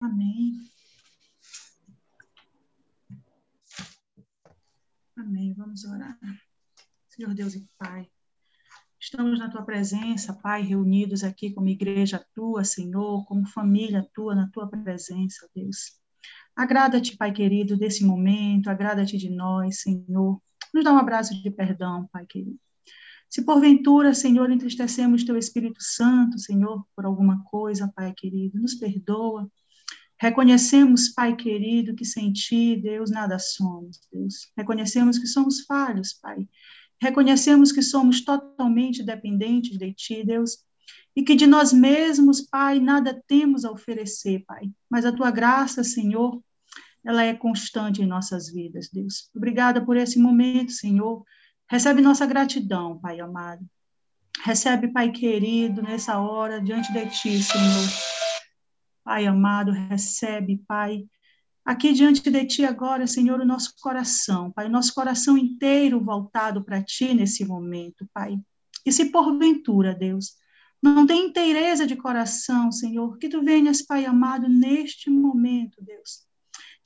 Amém. Amém. Vamos orar. Senhor Deus e Pai, estamos na tua presença, Pai, reunidos aqui como igreja tua, Senhor, como família tua, na tua presença, Deus. Agrada-te, Pai querido, desse momento, agrada-te de nós, Senhor. Nos dá um abraço de perdão, Pai querido. Se porventura, Senhor, entristecemos teu Espírito Santo, Senhor, por alguma coisa, Pai querido, nos perdoa. Reconhecemos, Pai querido, que sem ti, Deus, nada somos, Deus. Reconhecemos que somos falhos, Pai. Reconhecemos que somos totalmente dependentes de ti, Deus. E que de nós mesmos, Pai, nada temos a oferecer, Pai. Mas a tua graça, Senhor, ela é constante em nossas vidas, Deus. Obrigada por esse momento, Senhor. Recebe nossa gratidão, Pai amado. Recebe, Pai querido, nessa hora, diante de Ti, Senhor. Pai amado, recebe, Pai, aqui diante de Ti agora, Senhor, o nosso coração, Pai, o nosso coração inteiro voltado para Ti nesse momento, Pai. E se porventura, Deus, não tem inteireza de coração, Senhor, que Tu venhas, Pai amado, neste momento, Deus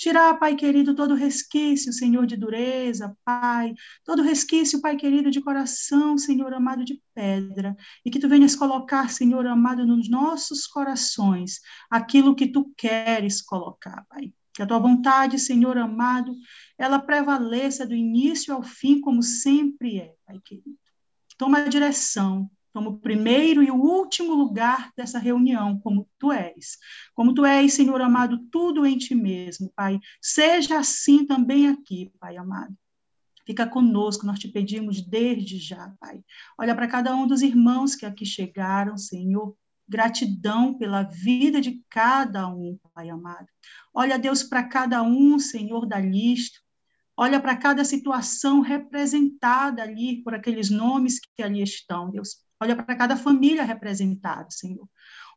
Tirar, Pai querido, todo resquício, Senhor, de dureza, Pai, todo resquício, Pai querido, de coração, Senhor amado, de pedra, e que tu venhas colocar, Senhor amado, nos nossos corações aquilo que tu queres colocar, Pai. Que a tua vontade, Senhor amado, ela prevaleça do início ao fim, como sempre é, Pai querido. Toma a direção, como o primeiro e o último lugar dessa reunião, como tu és. Como tu és, Senhor amado, tudo em ti mesmo, Pai. Seja assim também aqui, Pai amado. Fica conosco, nós te pedimos desde já, Pai. Olha para cada um dos irmãos que aqui chegaram, Senhor. Gratidão pela vida de cada um, Pai amado. Olha, Deus, para cada um, Senhor, da lista. Olha para cada situação representada ali por aqueles nomes que ali estão, Deus. Olha para cada família representada, Senhor.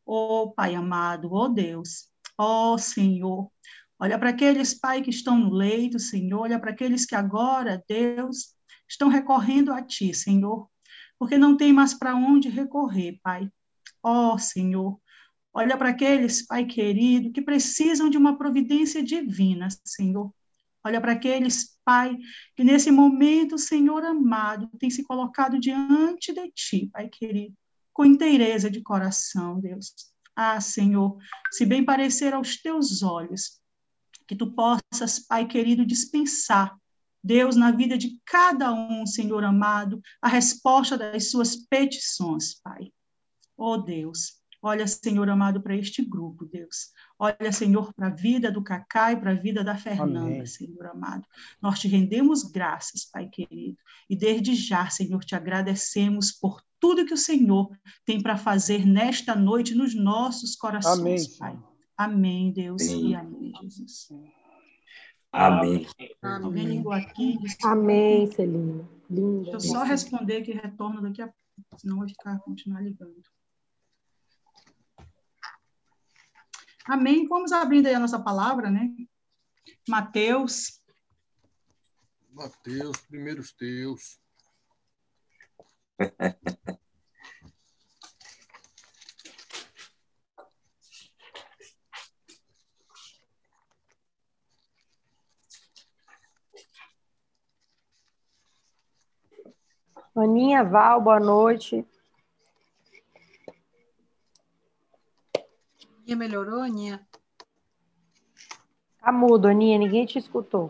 Oh, Pai amado, oh Deus, oh Senhor. Olha para aqueles, Pai, que estão no leito, Senhor. Olha para aqueles que agora, Deus, estão recorrendo a Ti, Senhor. Porque não tem mais para onde recorrer, Pai. Oh, Senhor. Olha para aqueles, Pai querido, que precisam de uma providência divina, Senhor. Olha para aqueles, Pai, que nesse momento, Senhor amado, tem se colocado diante de Ti, Pai querido, com inteireza de coração, Deus. Ah, Senhor, se bem parecer aos Teus olhos, que Tu possas, Pai querido, dispensar, Deus, na vida de cada um, Senhor amado, a resposta das suas petições, Pai. Oh, Deus, Olha, Senhor amado, para este grupo, Deus. Olha, Senhor, para a vida do Cacá e para a vida da Fernanda, Amém. Senhor amado. Nós te rendemos graças, Pai querido. E desde já, Senhor, te agradecemos por tudo que o Senhor tem para fazer nesta noite nos nossos corações, amém. Pai. Amém, Deus, amém. e amém, Jesus. Amém. Alguém ligou aqui? Amém, Celina. Linda. Deixa eu só responder que retorno daqui a pouco, senão vai ficar continuar ligando. Amém. Vamos abrindo aí a nossa palavra, né? Mateus. Mateus, primeiros teus. Aninha Val, boa noite. Aninha melhorou, Aninha? Tá mudo, Aninha, ninguém te escutou.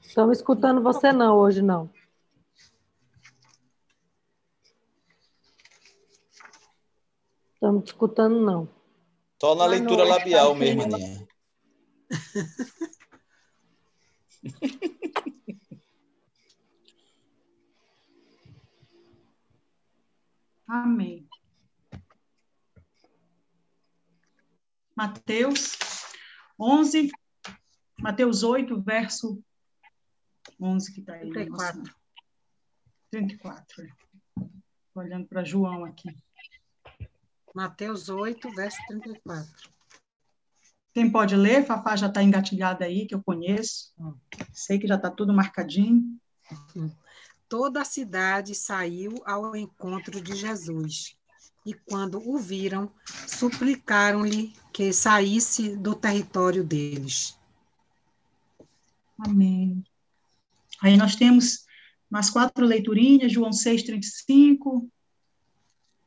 Estamos escutando você não hoje, não. Estamos te escutando, não. Só na Boa leitura noite, labial mesmo, Aninha. Amém. Mateus 11, Mateus 8, verso 11, que está aí. 34. 34. É. Olhando para João aqui. Mateus 8, verso 34. Quem pode ler? Fafá já está engatilhada aí, que eu conheço. Sei que já está tudo marcadinho. Toda a cidade saiu ao encontro de Jesus. E quando o viram, suplicaram-lhe que saísse do território deles. Amém. Aí nós temos mais quatro leiturinhas, João 6, 35.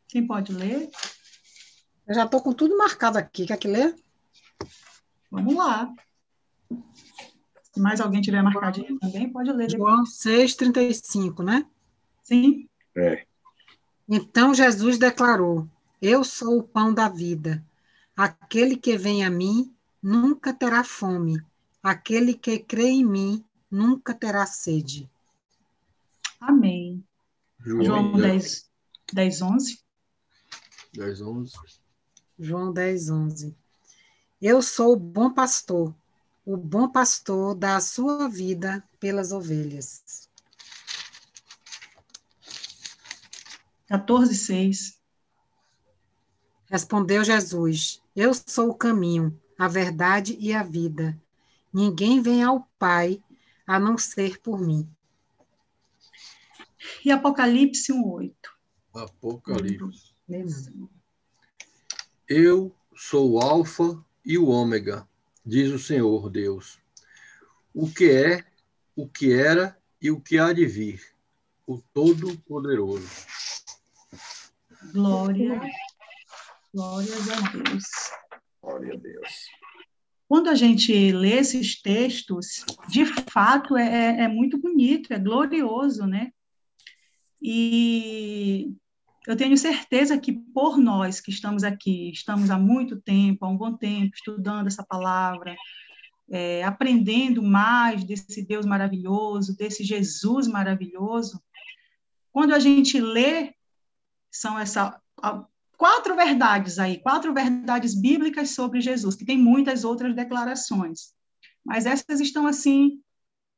Quem pode ler? Eu já estou com tudo marcado aqui. Quer que lê? Vamos lá. Se mais alguém tiver marcadinho também, pode ler. João 6, 35, né? Sim. É. Então Jesus declarou: Eu sou o pão da vida. Aquele que vem a mim nunca terá fome. Aquele que crê em mim nunca terá sede. Amém. João, João 10, 10 11. 10, 11. João 10, 11. Eu sou o bom pastor. O bom pastor dá a sua vida pelas ovelhas. 14, 6. Respondeu Jesus: Eu sou o caminho, a verdade e a vida. Ninguém vem ao Pai a não ser por mim. E Apocalipse 1, 8. Apocalipse. Eu sou o Alfa e o Ômega, diz o Senhor Deus. O que é, o que era e o que há de vir, o Todo-Poderoso. Glória. Glórias a Deus. Glória a Deus. Quando a gente lê esses textos, de fato é, é muito bonito, é glorioso, né? E eu tenho certeza que por nós que estamos aqui, estamos há muito tempo, há um bom tempo, estudando essa palavra, é, aprendendo mais desse Deus maravilhoso, desse Jesus maravilhoso, quando a gente lê, são essa quatro verdades aí, quatro verdades bíblicas sobre Jesus, que tem muitas outras declarações, mas essas estão assim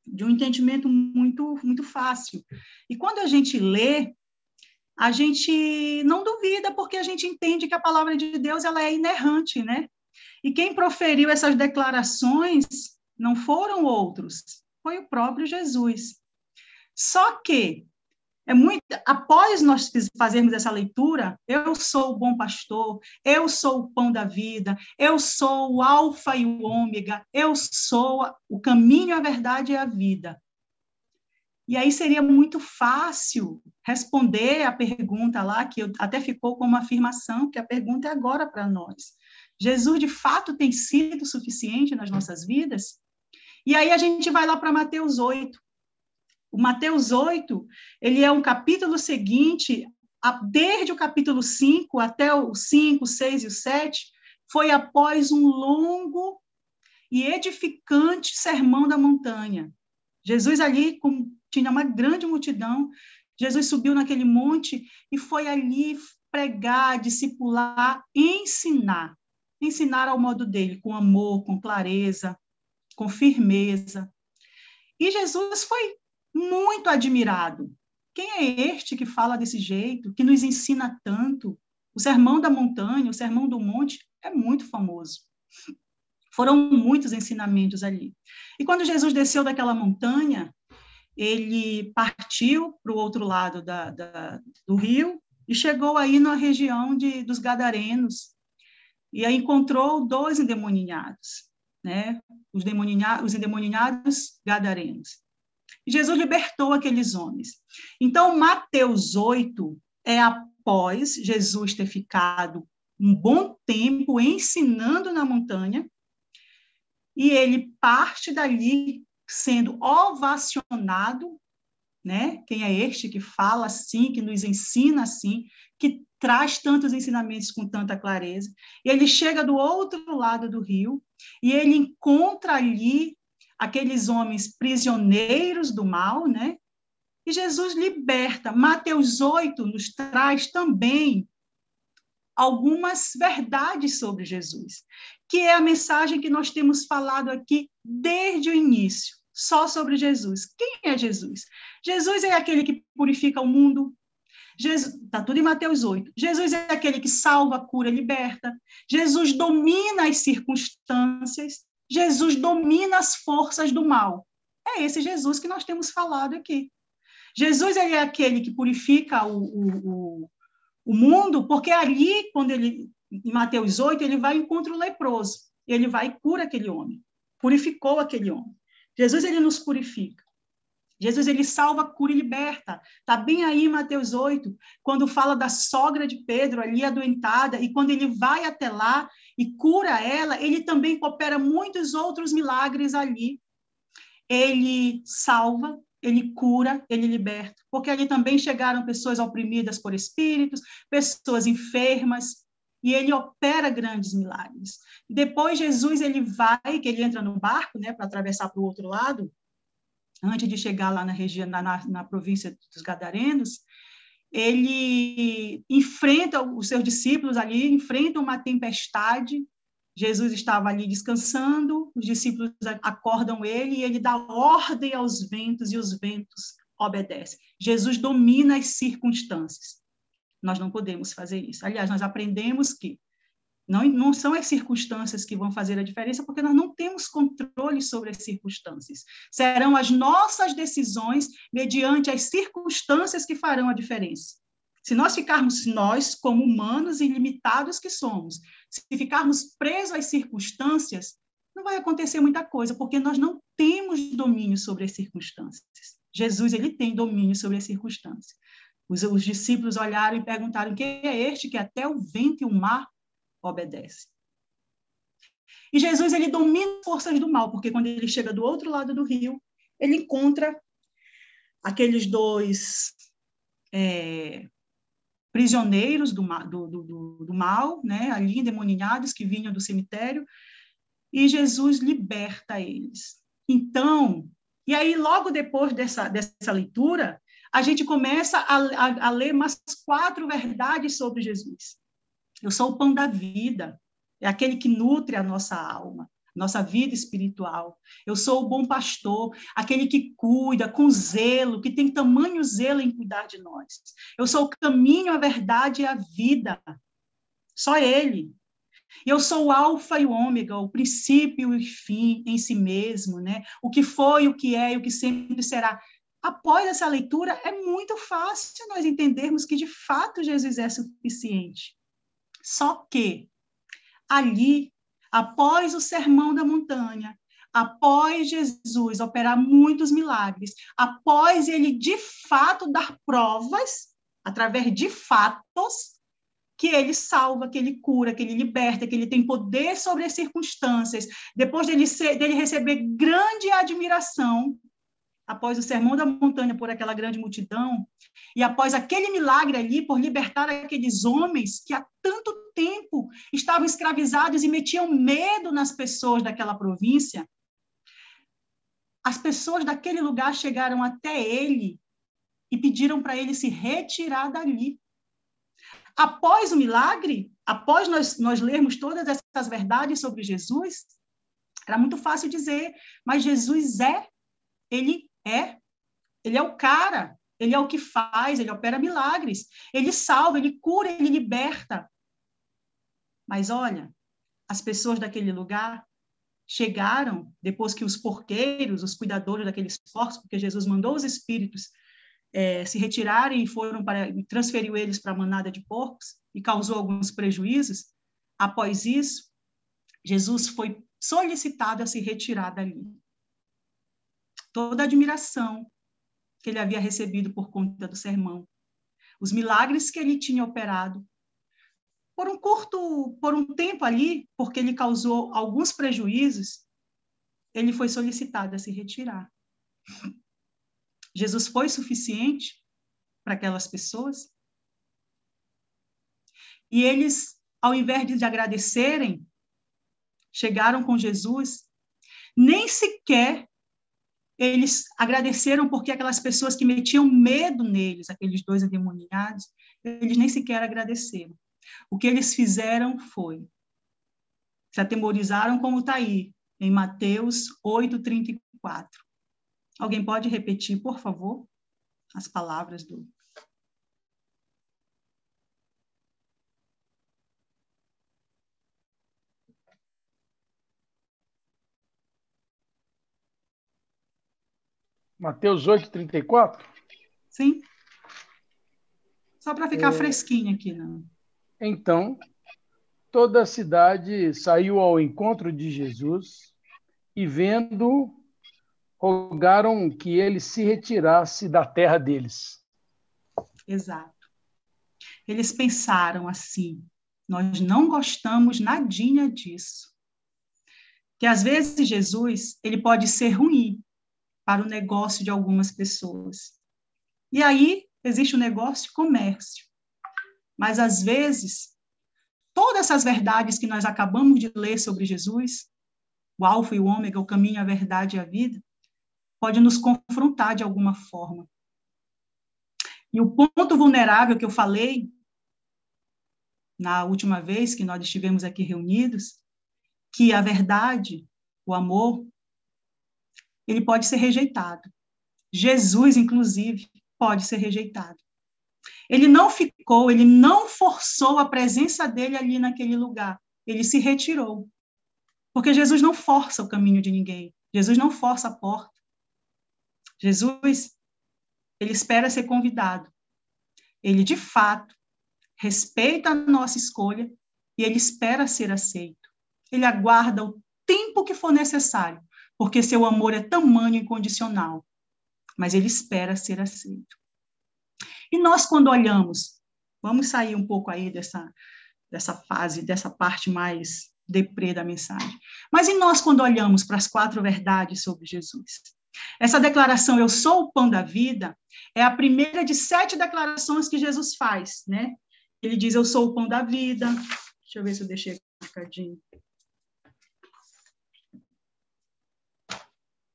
de um entendimento muito muito fácil. E quando a gente lê, a gente não duvida porque a gente entende que a palavra de Deus ela é inerrante, né? E quem proferiu essas declarações não foram outros, foi o próprio Jesus. Só que é muito após nós fazermos essa leitura, eu sou o bom pastor, eu sou o pão da vida, eu sou o alfa e o ômega, eu sou o caminho, a verdade e a vida. E aí seria muito fácil responder a pergunta lá, que até ficou como afirmação, que a pergunta é agora para nós. Jesus, de fato, tem sido suficiente nas nossas vidas? E aí a gente vai lá para Mateus 8. O Mateus 8, ele é um capítulo seguinte, desde o capítulo 5 até o 5, 6 e o 7, foi após um longo e edificante sermão da montanha. Jesus ali com, tinha uma grande multidão, Jesus subiu naquele monte e foi ali pregar, discipular, ensinar ensinar ao modo dele, com amor, com clareza, com firmeza. E Jesus foi muito admirado. Quem é este que fala desse jeito, que nos ensina tanto? O Sermão da Montanha, o Sermão do Monte é muito famoso. Foram muitos ensinamentos ali. E quando Jesus desceu daquela montanha, ele partiu para o outro lado da, da, do rio e chegou aí na região de, dos Gadarenos, e aí encontrou dois endemoniados, né? Os, os endemoniados gadarenos. E Jesus libertou aqueles homens. Então, Mateus 8 é após Jesus ter ficado um bom tempo ensinando na montanha, e ele parte dali sendo ovacionado, né? Quem é este que fala assim, que nos ensina assim, que traz tantos ensinamentos com tanta clareza. E ele chega do outro lado do rio e ele encontra ali aqueles homens prisioneiros do mal, né? E Jesus liberta. Mateus 8 nos traz também algumas verdades sobre Jesus, que é a mensagem que nós temos falado aqui desde o início, só sobre Jesus. Quem é Jesus? Jesus é aquele que purifica o mundo, Está tudo em Mateus 8. Jesus é aquele que salva, cura, liberta. Jesus domina as circunstâncias. Jesus domina as forças do mal. É esse Jesus que nós temos falado aqui. Jesus é aquele que purifica o, o, o, o mundo, porque ali, quando ele, em Mateus 8, ele vai e encontra o leproso. Ele vai e cura aquele homem. Purificou aquele homem. Jesus ele nos purifica. Jesus ele salva, cura e liberta. Está bem aí Mateus 8, quando fala da sogra de Pedro ali adoentada, e quando ele vai até lá e cura ela, ele também opera muitos outros milagres ali. Ele salva, ele cura, ele liberta, porque ali também chegaram pessoas oprimidas por espíritos, pessoas enfermas, e ele opera grandes milagres. Depois Jesus ele vai, que ele entra no barco, né, para atravessar para o outro lado, antes de chegar lá na região, na, na, na província dos Gadarenos, ele enfrenta os seus discípulos ali, enfrenta uma tempestade. Jesus estava ali descansando, os discípulos acordam ele e ele dá ordem aos ventos e os ventos obedecem. Jesus domina as circunstâncias. Nós não podemos fazer isso. Aliás, nós aprendemos que não, não são as circunstâncias que vão fazer a diferença, porque nós não temos controle sobre as circunstâncias. Serão as nossas decisões, mediante as circunstâncias, que farão a diferença. Se nós ficarmos, nós, como humanos ilimitados que somos, se ficarmos presos às circunstâncias, não vai acontecer muita coisa, porque nós não temos domínio sobre as circunstâncias. Jesus, ele tem domínio sobre as circunstâncias. Os, os discípulos olharam e perguntaram: quem é este que até o vento e o mar obedece. E Jesus ele domina as forças do mal, porque quando ele chega do outro lado do rio, ele encontra aqueles dois é, prisioneiros do, do, do, do, mal, né, ali endemoninhados, que vinham do cemitério, e Jesus liberta eles. Então, e aí logo depois dessa, dessa leitura, a gente começa a, a, a ler umas quatro verdades sobre Jesus. Eu sou o pão da vida, é aquele que nutre a nossa alma, nossa vida espiritual. Eu sou o bom pastor, aquele que cuida com zelo, que tem tamanho zelo em cuidar de nós. Eu sou o caminho, a verdade e a vida. Só Ele. Eu sou o alfa e o ômega, o princípio e o fim em si mesmo, né? O que foi, o que é e o que sempre será. Após essa leitura, é muito fácil nós entendermos que, de fato, Jesus é suficiente. Só que ali, após o sermão da montanha, após Jesus operar muitos milagres, após ele de fato dar provas, através de fatos, que ele salva, que ele cura, que ele liberta, que ele tem poder sobre as circunstâncias, depois dele, ser, dele receber grande admiração, após o sermão da montanha por aquela grande multidão, e após aquele milagre ali por libertar aqueles homens que há tanto tempo estavam escravizados e metiam medo nas pessoas daquela província, as pessoas daquele lugar chegaram até ele e pediram para ele se retirar dali. Após o milagre, após nós, nós lermos todas essas verdades sobre Jesus, era muito fácil dizer, mas Jesus é, ele é. Ele é o cara, ele é o que faz, ele opera milagres, ele salva, ele cura, ele liberta. Mas olha, as pessoas daquele lugar chegaram depois que os porqueiros, os cuidadores daqueles porcos, porque Jesus mandou os espíritos é, se retirarem e foram para transferiu eles para a manada de porcos e causou alguns prejuízos. Após isso, Jesus foi solicitado a se retirar dali toda a admiração que ele havia recebido por conta do sermão, os milagres que ele tinha operado. Por um curto, por um tempo ali, porque ele causou alguns prejuízos, ele foi solicitado a se retirar. Jesus foi suficiente para aquelas pessoas? E eles, ao invés de agradecerem, chegaram com Jesus, nem sequer eles agradeceram porque aquelas pessoas que metiam medo neles, aqueles dois endemoniados, eles nem sequer agradeceram. O que eles fizeram foi se atemorizaram como está aí, em Mateus 8:34. Alguém pode repetir, por favor, as palavras do Mateus 8, 34? Sim? Só para ficar é... fresquinho aqui, não. Então, toda a cidade saiu ao encontro de Jesus e, vendo, rogaram que ele se retirasse da terra deles. Exato. Eles pensaram assim: nós não gostamos nadinha disso. Que às vezes Jesus, ele pode ser ruim para o negócio de algumas pessoas. E aí existe o negócio de comércio. Mas às vezes, todas essas verdades que nós acabamos de ler sobre Jesus, o alfa e o ômega, o caminho, a verdade e a vida, pode nos confrontar de alguma forma. E o ponto vulnerável que eu falei na última vez que nós estivemos aqui reunidos, que a verdade, o amor, ele pode ser rejeitado. Jesus, inclusive, pode ser rejeitado. Ele não ficou, ele não forçou a presença dele ali naquele lugar. Ele se retirou. Porque Jesus não força o caminho de ninguém. Jesus não força a porta. Jesus, ele espera ser convidado. Ele, de fato, respeita a nossa escolha e ele espera ser aceito. Ele aguarda o tempo que for necessário, porque seu amor é tamanho incondicional. Mas ele espera ser aceito. E nós, quando olhamos, vamos sair um pouco aí dessa, dessa fase, dessa parte mais deprê da mensagem. Mas e nós, quando olhamos para as quatro verdades sobre Jesus? Essa declaração, eu sou o pão da vida, é a primeira de sete declarações que Jesus faz, né? Ele diz, eu sou o pão da vida. Deixa eu ver se eu deixei aqui um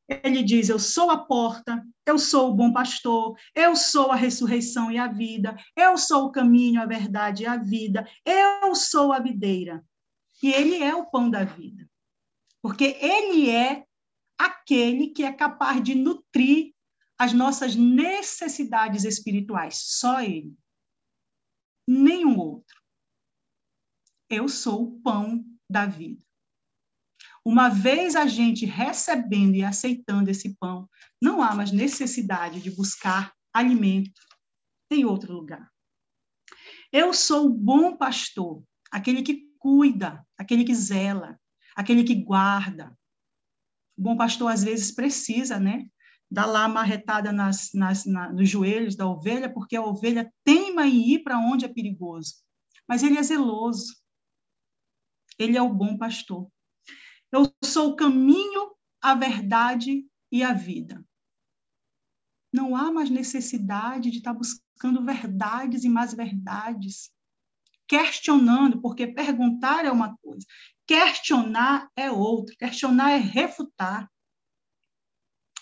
Ele diz, eu sou a porta, eu sou o bom pastor, eu sou a ressurreição e a vida, eu sou o caminho, a verdade e a vida, eu sou a videira. E ele é o pão da vida. Porque ele é aquele que é capaz de nutrir as nossas necessidades espirituais, só ele. Nenhum outro. Eu sou o pão da vida. Uma vez a gente recebendo e aceitando esse pão, não há mais necessidade de buscar alimento em outro lugar. Eu sou o bom pastor, aquele que cuida, aquele que zela, aquele que guarda, o bom pastor, às vezes, precisa, né? Dar lá a marretada nas, nas, na, nos joelhos da ovelha, porque a ovelha teima em ir para onde é perigoso. Mas ele é zeloso. Ele é o bom pastor. Eu sou o caminho, a verdade e a vida. Não há mais necessidade de estar buscando verdades e mais verdades, questionando, porque perguntar é uma coisa, Questionar é outro, questionar é refutar.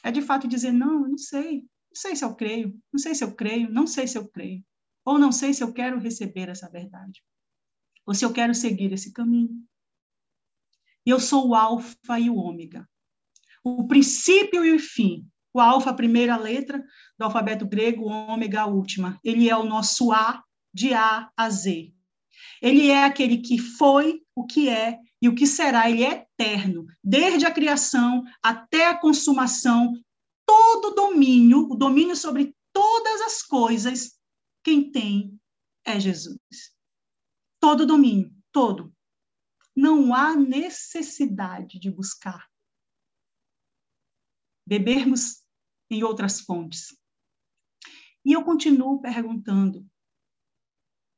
É de fato dizer, não, eu não sei, não sei se eu creio, não sei se eu creio, não sei se eu creio, ou não sei se eu quero receber essa verdade, ou se eu quero seguir esse caminho. Eu sou o alfa e o ômega, o princípio e o fim. O alfa, a primeira letra do alfabeto grego, o ômega, a última. Ele é o nosso A, de A a Z. Ele é aquele que foi, o que é e o que será, ele é eterno, desde a criação até a consumação, todo domínio, o domínio sobre todas as coisas, quem tem é Jesus. Todo domínio, todo. Não há necessidade de buscar. Bebermos em outras fontes. E eu continuo perguntando,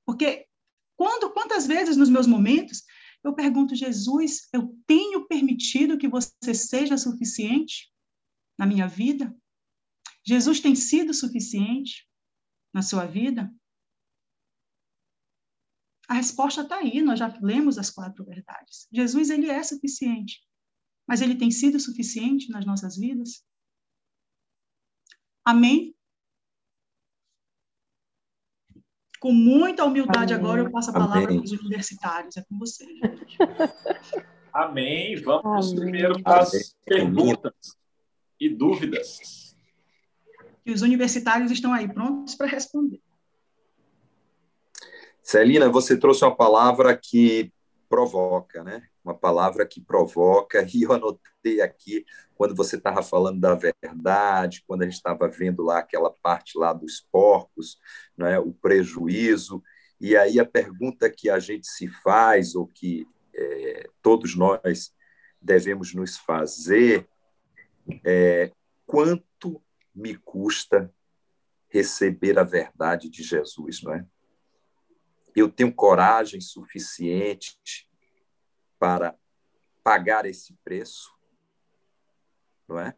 porque quando, quantas vezes nos meus momentos eu pergunto, Jesus, eu tenho permitido que você seja suficiente na minha vida? Jesus tem sido suficiente na sua vida? A resposta está aí, nós já lemos as quatro verdades. Jesus, ele é suficiente, mas ele tem sido suficiente nas nossas vidas? Amém? Com muita humildade Amém. agora eu passo a palavra para os universitários. É com vocês, gente. Amém. Vamos Amém. primeiro para as perguntas e dúvidas. E os universitários estão aí prontos para responder. Celina, você trouxe uma palavra que provoca, né? uma palavra que provoca, e eu anotei aqui quando você estava falando da verdade, quando a gente estava vendo lá aquela parte lá dos porcos, né, o prejuízo, e aí a pergunta que a gente se faz, ou que é, todos nós devemos nos fazer, é quanto me custa receber a verdade de Jesus, não é? Eu tenho coragem suficiente para pagar esse preço, não é?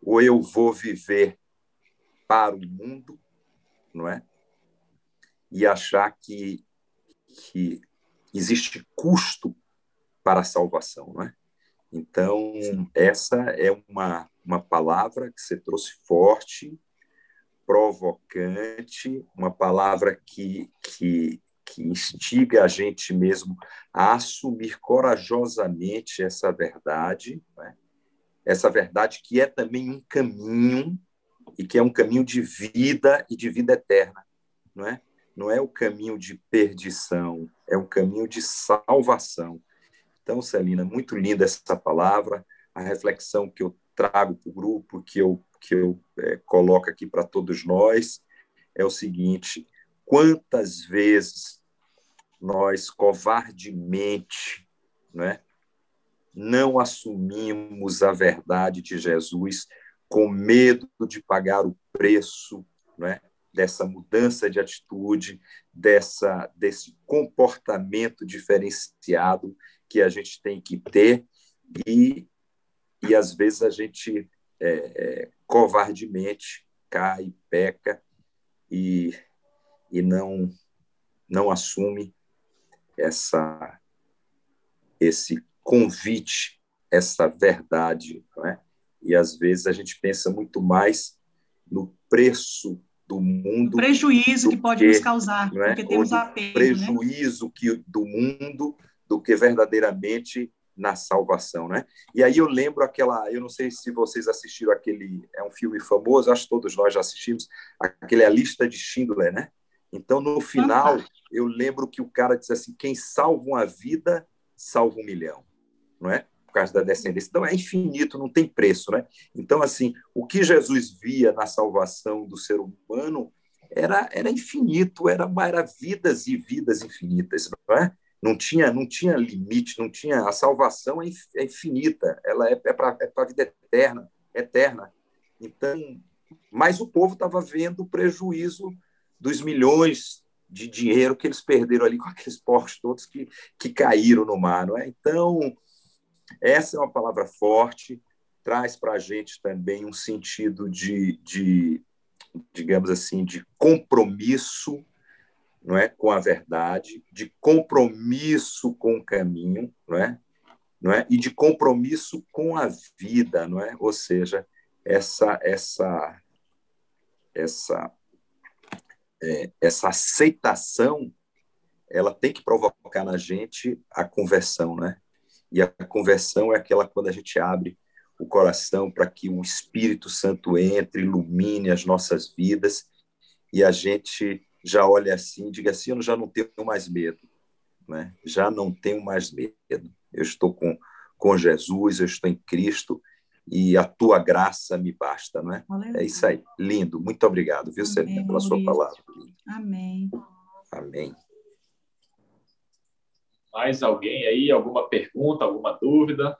Ou eu vou viver para o mundo, não é? E achar que, que existe custo para a salvação, não é? Então, essa é uma, uma palavra que você trouxe forte, provocante, uma palavra que, que, que instiga a gente mesmo a assumir corajosamente essa verdade, né? essa verdade que é também um caminho e que é um caminho de vida e de vida eterna, não é? Não é o caminho de perdição, é um caminho de salvação. Então, Celina, muito linda essa palavra, a reflexão que eu trago para o grupo, que eu, que eu é, coloco aqui para todos nós, é o seguinte: quantas vezes nós covardemente né, não assumimos a verdade de Jesus com medo de pagar o preço né, dessa mudança de atitude, dessa, desse comportamento diferenciado que a gente tem que ter e e às vezes a gente é, é, covardemente cai, peca e, e não, não assume essa, esse convite, essa verdade. Não é? E às vezes a gente pensa muito mais no preço do mundo. O prejuízo que pode que, nos causar, é? porque temos apego. Né? prejuízo né? que, do mundo do que verdadeiramente na salvação, né? E aí eu lembro aquela, eu não sei se vocês assistiram aquele, é um filme famoso, acho que todos nós já assistimos, aquele A Lista de Schindler, né? Então no final eu lembro que o cara diz assim, quem salva uma vida salva um milhão, não é? Por causa da descendência. Então é infinito, não tem preço, né? Então assim, o que Jesus via na salvação do ser humano era era infinito, era, era vidas e vidas infinitas, não é? Não tinha não tinha limite, não tinha a salvação é, é infinita, ela é, é para é a vida eterna, eterna. Então, mas o povo estava vendo o prejuízo dos milhões de dinheiro que eles perderam ali com aqueles porcos todos que, que caíram no mar, não é? Então, essa é uma palavra forte, traz para a gente também um sentido de, de, digamos assim, de compromisso não é, com a verdade, de compromisso com o caminho, não é, não é, e de compromisso com a vida, não é, ou seja, essa essa essa é, essa aceitação, ela tem que provocar na gente a conversão, né? E a conversão é aquela quando a gente abre o coração para que o Espírito Santo entre, ilumine as nossas vidas e a gente já olhe assim, diga assim, eu já não tenho mais medo, né? Já não tenho mais medo. Eu estou com com Jesus, eu estou em Cristo e a tua graça me basta, não é? Aleluia. É isso aí. Lindo. Muito obrigado, viu, Celina, pela sua palavra. Amém. Amém. Mais alguém aí? Alguma pergunta, alguma dúvida?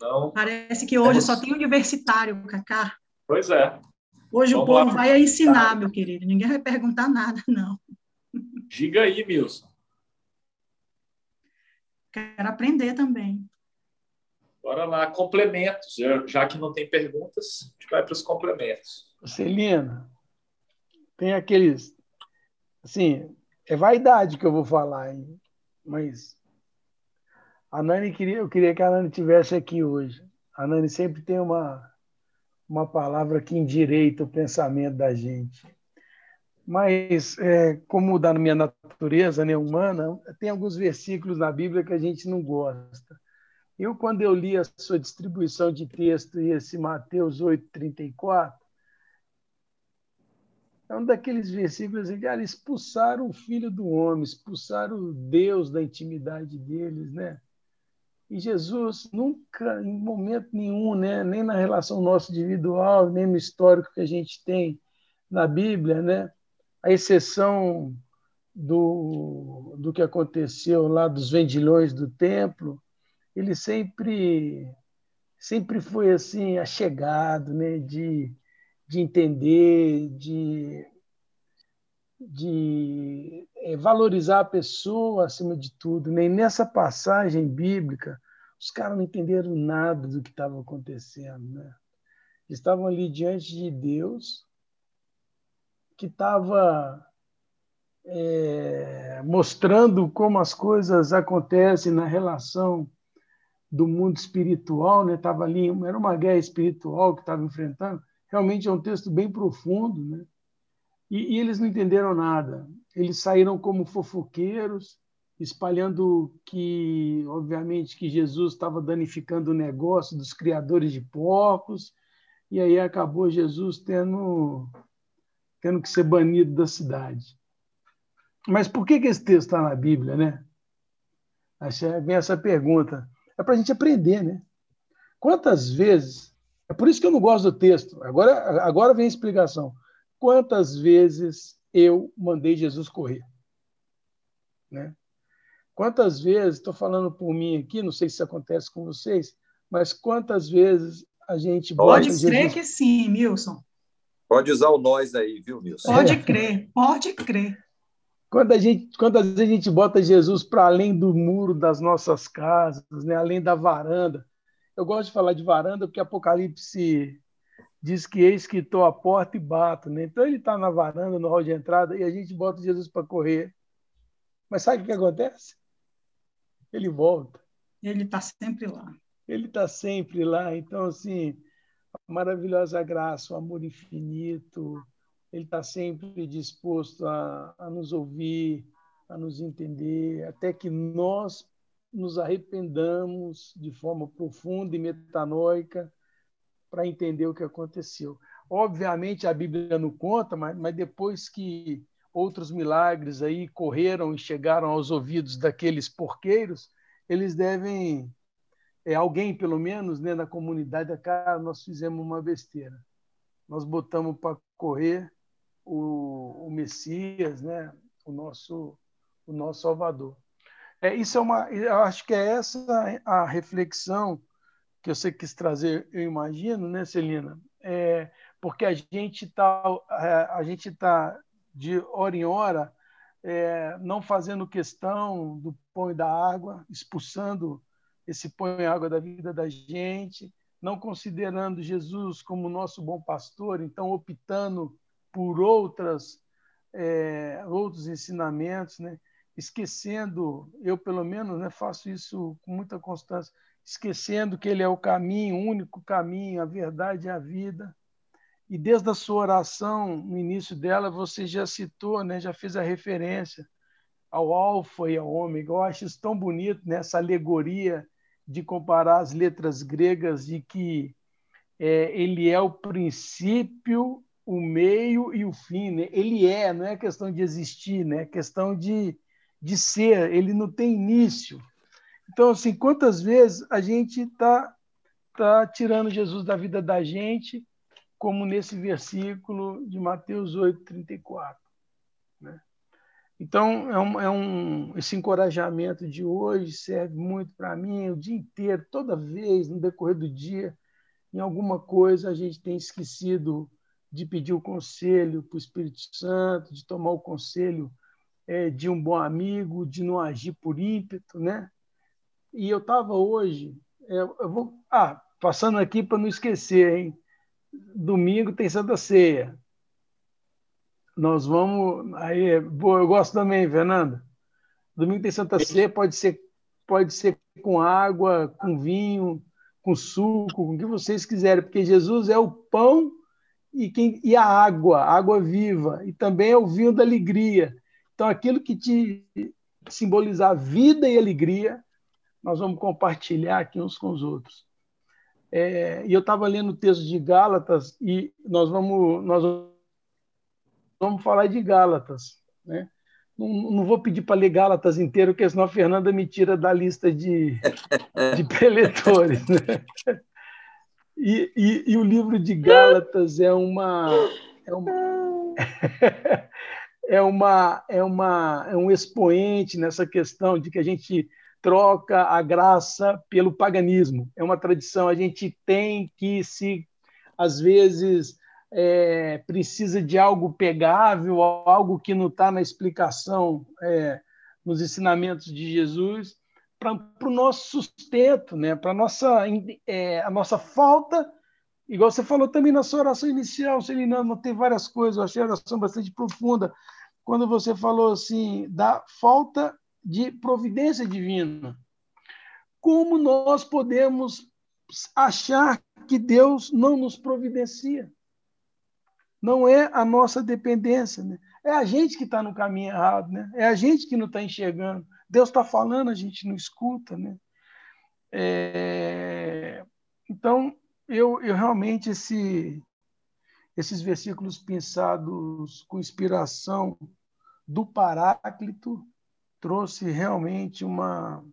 Não. Parece que hoje só tem universitário, Cacá. Pois é. Hoje Vamos o povo lá. vai ensinar, meu querido. Ninguém vai perguntar nada, não. Diga aí, Milson. Quero aprender também. Bora lá, complementos. Já que não tem perguntas, a gente vai para os complementos. Celina, tem aqueles. Assim, é vaidade que eu vou falar, hein? mas a Nani queria, eu queria que a Nani tivesse aqui hoje. A Nani sempre tem uma, uma palavra que endireita o pensamento da gente. Mas, é, como da minha natureza né, humana, tem alguns versículos na Bíblia que a gente não gosta. Eu, quando eu li a sua distribuição de texto e esse Mateus 8,34, é um daqueles versículos em que ah, expulsaram o filho do homem, expulsaram Deus da intimidade deles, né? E Jesus nunca, em momento nenhum, né, nem na relação nossa individual, nem no histórico que a gente tem na Bíblia, né, a exceção do, do que aconteceu lá dos vendilhões do templo, ele sempre sempre foi assim achegado, né, de, de entender, de, de é, valorizar a pessoa acima de tudo. E nessa passagem bíblica, os caras não entenderam nada do que estava acontecendo. Né? Estavam ali diante de Deus, que estava é, mostrando como as coisas acontecem na relação do mundo espiritual, né? Tava ali, era uma guerra espiritual que estava enfrentando. Realmente é um texto bem profundo, né? E, e, eles não entenderam nada. Eles saíram como fofoqueiros, espalhando que, obviamente, que Jesus estava danificando o negócio dos criadores de porcos, e aí acabou Jesus tendo, tendo que ser banido da cidade. Mas por que, que esse texto está na Bíblia, né? Vem essa pergunta. É para a gente aprender, né? Quantas vezes. É por isso que eu não gosto do texto. Agora, agora vem a explicação. Quantas vezes eu mandei Jesus correr? Né? Quantas vezes, estou falando por mim aqui, não sei se isso acontece com vocês, mas quantas vezes a gente Pode crer Jesus... que sim, Milson. Pode usar o nós aí, viu, Milson? Pode crer, pode crer. Quando a gente, quando às vezes a gente bota Jesus para além do muro das nossas casas, né? além da varanda. Eu gosto de falar de varanda porque Apocalipse diz que eis que estou à porta e bato. Né? Então ele está na varanda, no hall de entrada, e a gente bota Jesus para correr. Mas sabe o que acontece? ele volta. Ele está sempre lá. Ele está sempre lá. Então, assim, a maravilhosa graça, o amor infinito, ele está sempre disposto a, a nos ouvir, a nos entender, até que nós nos arrependamos de forma profunda e metanóica para entender o que aconteceu. Obviamente a Bíblia não conta, mas, mas depois que outros milagres aí correram e chegaram aos ouvidos daqueles porqueiros, eles devem, é, alguém pelo menos né, na comunidade, cara, nós fizemos uma besteira. Nós botamos para correr o, o, Messias, né, o nosso, o nosso Salvador. É, isso é uma, eu acho que é essa a reflexão que você quis trazer, eu imagino, né, Celina? É, porque a gente está a gente tá de hora em hora, é, não fazendo questão do pão e da água, expulsando esse pão e água da vida da gente, não considerando Jesus como nosso bom pastor, então optando por outras é, outros ensinamentos, né? esquecendo, eu pelo menos né, faço isso com muita constância, esquecendo que Ele é o caminho, o único caminho, a verdade e a vida, e desde a sua oração, no início dela, você já citou, né, já fez a referência ao alfa e ao ômega. Eu acho isso tão bonito, né, essa alegoria de comparar as letras gregas de que é, ele é o princípio, o meio e o fim. Né? Ele é, não é questão de existir, né? é questão de, de ser. Ele não tem início. Então, assim, quantas vezes a gente está tá tirando Jesus da vida da gente como nesse versículo de Mateus 8, 34. Né? Então, é um, é um, esse encorajamento de hoje serve muito para mim o dia inteiro, toda vez, no decorrer do dia, em alguma coisa a gente tem esquecido de pedir o conselho para o Espírito Santo, de tomar o conselho é, de um bom amigo, de não agir por ímpeto, né? E eu estava hoje, é, eu vou, ah, passando aqui para não esquecer, hein? domingo tem Santa Ceia. Nós vamos. Aí, eu gosto também, Fernanda. Domingo tem Santa Ceia, pode ser, pode ser com água, com vinho, com suco, com o que vocês quiserem, porque Jesus é o pão e, quem, e a água, água viva, e também é o vinho da alegria. Então, aquilo que te simbolizar vida e alegria, nós vamos compartilhar aqui uns com os outros. É, e eu estava lendo o texto de Gálatas e nós vamos, nós vamos falar de Gálatas. Né? Não, não vou pedir para ler Gálatas inteiro, porque senão a Fernanda me tira da lista de, de preletores. Né? E, e, e, o livro de Gálatas é uma. É uma é, uma, é, uma, é um expoente nessa questão de que a gente troca a graça pelo paganismo. É uma tradição, a gente tem que se, às vezes, é, precisa de algo pegável, algo que não está na explicação, é, nos ensinamentos de Jesus, para o nosso sustento, né? para nossa, é, a nossa falta, igual você falou também na sua oração inicial, Celina, não tem várias coisas, eu achei a oração bastante profunda, quando você falou assim, da falta de providência divina. Como nós podemos achar que Deus não nos providencia? Não é a nossa dependência, né? É a gente que está no caminho errado, né? É a gente que não está enxergando. Deus está falando, a gente não escuta, né? É... Então, eu, eu realmente esse, esses versículos pensados com inspiração do Paráclito trouxe realmente uma,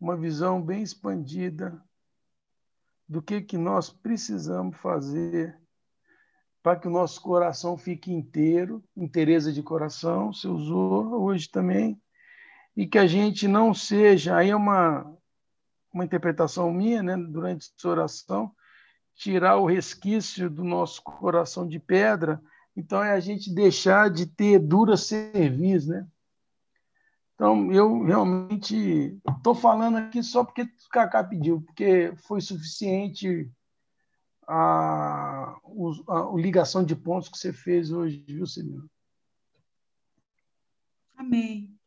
uma visão bem expandida do que, que nós precisamos fazer para que o nosso coração fique inteiro, inteireza de coração, você usou hoje também, e que a gente não seja, aí é uma, uma interpretação minha, né, durante essa oração, tirar o resquício do nosso coração de pedra, então é a gente deixar de ter dura cerviz, né? Então, eu realmente estou falando aqui só porque o Cacá pediu, porque foi suficiente a, a, a ligação de pontos que você fez hoje, viu, Celina? Amém.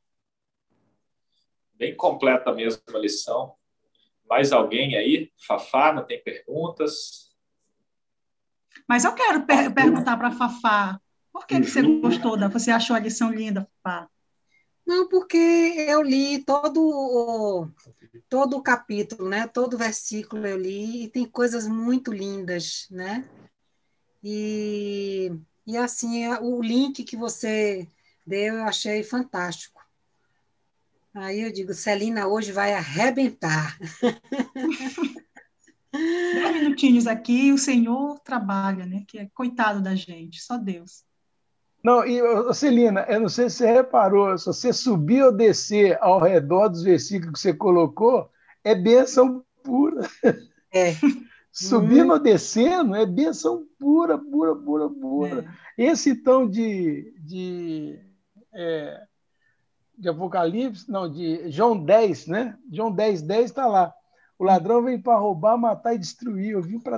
Bem completa mesmo a lição. Mais alguém aí? Fafá, não tem perguntas? Mas eu quero per perguntar para Fafá, por que, que você gostou da, você achou a lição linda, Fafá? Não, porque eu li todo todo o capítulo, né? Todo o versículo eu li e tem coisas muito lindas, né? E, e assim, o link que você deu eu achei fantástico. Aí eu digo, Celina hoje vai arrebentar. Dez minutinhos aqui o Senhor trabalha, né? Que é coitado da gente, só Deus. Não, e Celina, eu não sei se você reparou, se você subir ou descer ao redor dos versículos que você colocou, é benção pura. É. Subindo ou descendo é benção pura, pura, pura, pura. É. Esse então de, de, é, de Apocalipse, não, de João 10, né? João 10, 10 está lá. O ladrão vem para roubar, matar e destruir. Eu vim para